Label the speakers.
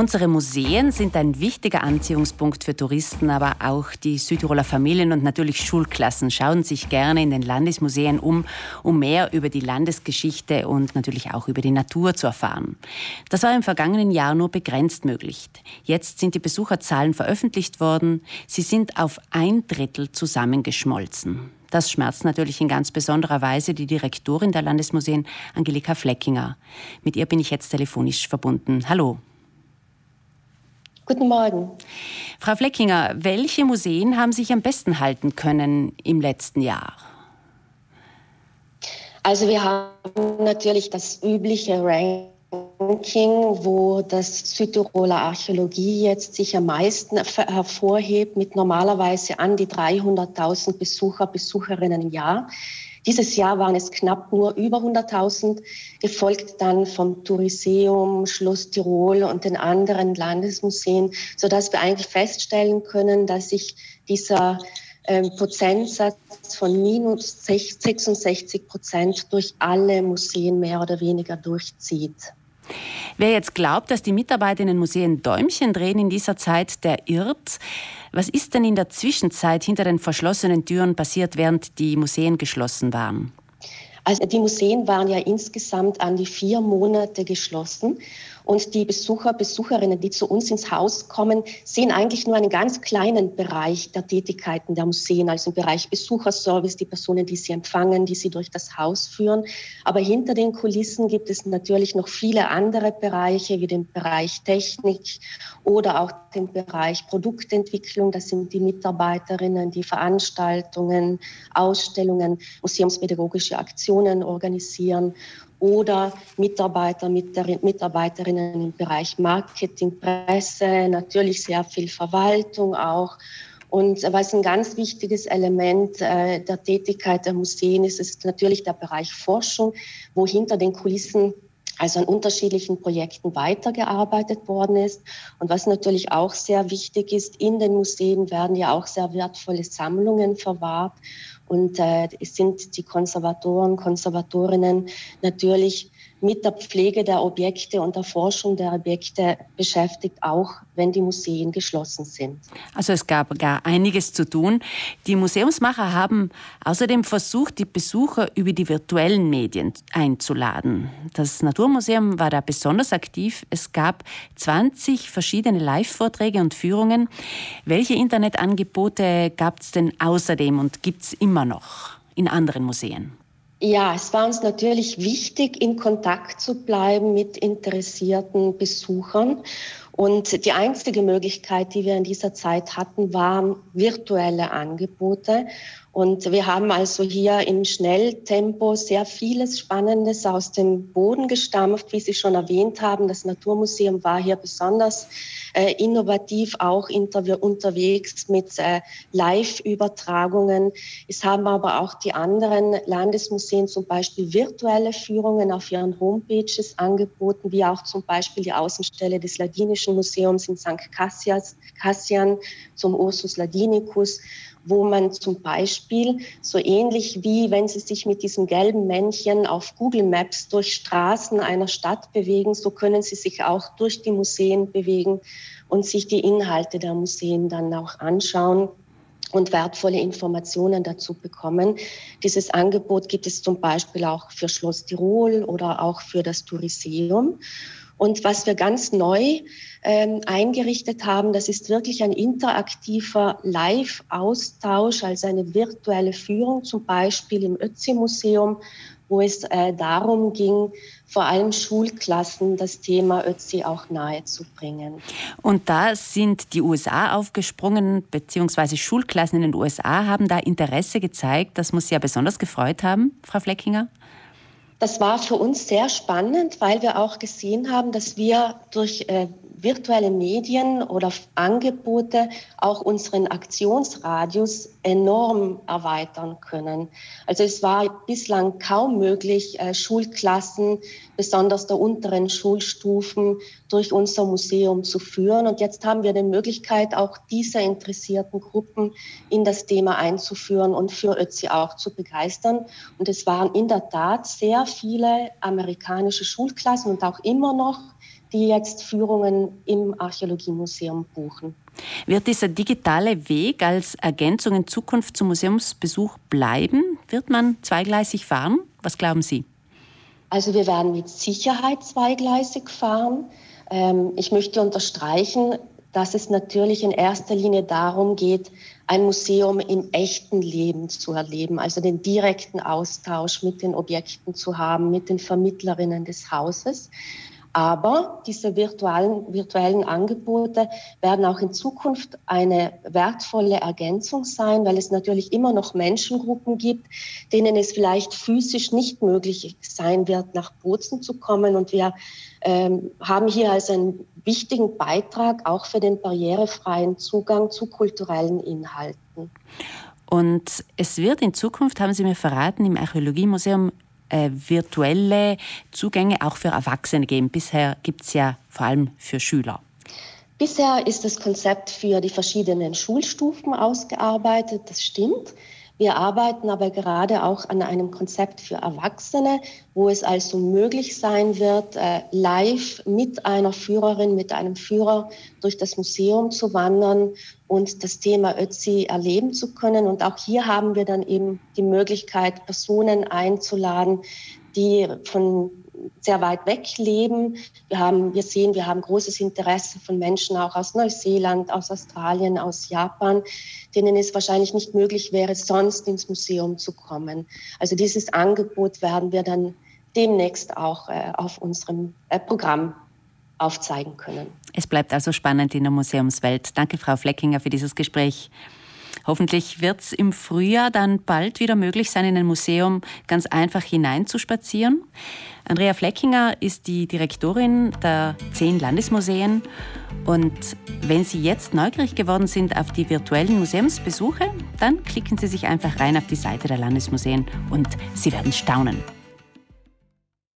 Speaker 1: Unsere Museen sind ein wichtiger Anziehungspunkt für Touristen, aber auch die Südtiroler Familien und natürlich Schulklassen schauen sich gerne in den Landesmuseen um, um mehr über die Landesgeschichte und natürlich auch über die Natur zu erfahren. Das war im vergangenen Jahr nur begrenzt möglich. Jetzt sind die Besucherzahlen veröffentlicht worden. Sie sind auf ein Drittel zusammengeschmolzen. Das schmerzt natürlich in ganz besonderer Weise die Direktorin der Landesmuseen, Angelika Fleckinger. Mit ihr bin ich jetzt telefonisch verbunden. Hallo.
Speaker 2: Guten Morgen.
Speaker 1: Frau Fleckinger, welche Museen haben sich am besten halten können im letzten Jahr?
Speaker 2: Also wir haben natürlich das übliche Ranking, wo das Südtiroler Archäologie jetzt sich am meisten hervorhebt, mit normalerweise an die 300.000 Besucher, Besucherinnen im Jahr. Dieses Jahr waren es knapp nur über 100.000, gefolgt dann vom Touriseum, Schloss Tirol und den anderen Landesmuseen, sodass wir eigentlich feststellen können, dass sich dieser ähm, Prozentsatz von minus 66 Prozent durch alle Museen mehr oder weniger durchzieht.
Speaker 1: Wer jetzt glaubt, dass die Mitarbeiter in den Museen Däumchen drehen in dieser Zeit, der irrt. Was ist denn in der Zwischenzeit hinter den verschlossenen Türen passiert, während die Museen geschlossen waren?
Speaker 2: Also die Museen waren ja insgesamt an die vier Monate geschlossen. Und die Besucher, Besucherinnen, die zu uns ins Haus kommen, sehen eigentlich nur einen ganz kleinen Bereich der Tätigkeiten der Museen, also im Bereich Besucherservice, die Personen, die sie empfangen, die sie durch das Haus führen. Aber hinter den Kulissen gibt es natürlich noch viele andere Bereiche, wie den Bereich Technik oder auch den Bereich Produktentwicklung. Das sind die Mitarbeiterinnen, die Veranstaltungen, Ausstellungen, museumspädagogische Aktionen organisieren oder Mitarbeiter, Mitarbeiterinnen im Bereich Marketing, Presse, natürlich sehr viel Verwaltung auch. Und was ein ganz wichtiges Element äh, der Tätigkeit der Museen ist, ist natürlich der Bereich Forschung, wo hinter den Kulissen also an unterschiedlichen Projekten weitergearbeitet worden ist. Und was natürlich auch sehr wichtig ist, in den Museen werden ja auch sehr wertvolle Sammlungen verwahrt. Und äh, es sind die Konservatoren, Konservatorinnen natürlich mit der Pflege der Objekte und der Forschung der Objekte beschäftigt, auch wenn die Museen geschlossen sind.
Speaker 1: Also es gab gar einiges zu tun. Die Museumsmacher haben außerdem versucht, die Besucher über die virtuellen Medien einzuladen. Das Naturmuseum war da besonders aktiv. Es gab 20 verschiedene Live-Vorträge und Führungen. Welche Internetangebote gab es denn außerdem und gibt es immer noch in anderen Museen?
Speaker 2: Ja, es war uns natürlich wichtig, in Kontakt zu bleiben mit interessierten Besuchern. Und die einzige Möglichkeit, die wir in dieser Zeit hatten, waren virtuelle Angebote. Und wir haben also hier im Schnelltempo sehr vieles Spannendes aus dem Boden gestampft, wie Sie schon erwähnt haben. Das Naturmuseum war hier besonders äh, innovativ auch unterwegs mit äh, Live-Übertragungen. Es haben aber auch die anderen Landesmuseen zum Beispiel virtuelle Führungen auf ihren Homepages angeboten, wie auch zum Beispiel die Außenstelle des Ladinischen Museums in St. Cassian zum Ursus Ladinicus wo man zum Beispiel so ähnlich wie wenn Sie sich mit diesem gelben Männchen auf Google Maps durch Straßen einer Stadt bewegen, so können Sie sich auch durch die Museen bewegen und sich die Inhalte der Museen dann auch anschauen und wertvolle Informationen dazu bekommen. Dieses Angebot gibt es zum Beispiel auch für Schloss Tirol oder auch für das Touriseum. Und was wir ganz neu ähm, eingerichtet haben, das ist wirklich ein interaktiver Live-Austausch, also eine virtuelle Führung, zum Beispiel im Ötzi-Museum, wo es äh, darum ging, vor allem Schulklassen das Thema Ötzi auch nahezubringen.
Speaker 1: Und da sind die USA aufgesprungen, beziehungsweise Schulklassen in den USA haben da Interesse gezeigt. Das muss Sie ja besonders gefreut haben, Frau Fleckinger.
Speaker 2: Das war für uns sehr spannend, weil wir auch gesehen haben, dass wir durch äh, virtuelle Medien oder Angebote auch unseren Aktionsradius enorm erweitern können. Also es war bislang kaum möglich, äh, Schulklassen, besonders der unteren Schulstufen, durch unser Museum zu führen. Und jetzt haben wir die Möglichkeit, auch diese interessierten Gruppen in das Thema einzuführen und für Ötzi auch zu begeistern. Und es waren in der Tat sehr viele amerikanische Schulklassen und auch immer noch die jetzt Führungen im Archäologiemuseum buchen.
Speaker 1: Wird dieser digitale Weg als Ergänzung in Zukunft zum Museumsbesuch bleiben? Wird man zweigleisig fahren? Was glauben Sie?
Speaker 2: Also wir werden mit Sicherheit zweigleisig fahren. Ähm, ich möchte unterstreichen, dass es natürlich in erster Linie darum geht, ein Museum im echten Leben zu erleben, also den direkten Austausch mit den Objekten zu haben, mit den Vermittlerinnen des Hauses. Aber diese virtuellen, virtuellen Angebote werden auch in Zukunft eine wertvolle Ergänzung sein, weil es natürlich immer noch Menschengruppen gibt, denen es vielleicht physisch nicht möglich sein wird, nach Bozen zu kommen. Und wir ähm, haben hier also einen wichtigen Beitrag auch für den barrierefreien Zugang zu kulturellen Inhalten.
Speaker 1: Und es wird in Zukunft, haben Sie mir verraten, im Archäologiemuseum äh, virtuelle Zugänge auch für Erwachsene geben. Bisher gibt es ja vor allem für Schüler.
Speaker 2: Bisher ist das Konzept für die verschiedenen Schulstufen ausgearbeitet, das stimmt. Wir arbeiten aber gerade auch an einem Konzept für Erwachsene, wo es also möglich sein wird, äh, live mit einer Führerin, mit einem Führer durch das Museum zu wandern und das Thema Ötzi erleben zu können. Und auch hier haben wir dann eben die Möglichkeit, Personen einzuladen, die von sehr weit weg leben. Wir, haben, wir sehen, wir haben großes Interesse von Menschen auch aus Neuseeland, aus Australien, aus Japan, denen es wahrscheinlich nicht möglich wäre, sonst ins Museum zu kommen. Also dieses Angebot werden wir dann demnächst auch äh, auf unserem äh, Programm aufzeigen können.
Speaker 1: Es bleibt also spannend in der Museumswelt. Danke, Frau Fleckinger, für dieses Gespräch. Hoffentlich wird es im Frühjahr dann bald wieder möglich sein, in ein Museum ganz einfach hineinzuspazieren. Andrea Fleckinger ist die Direktorin der zehn Landesmuseen. Und wenn Sie jetzt neugierig geworden sind auf die virtuellen Museumsbesuche, dann klicken Sie sich einfach rein auf die Seite der Landesmuseen und Sie werden staunen.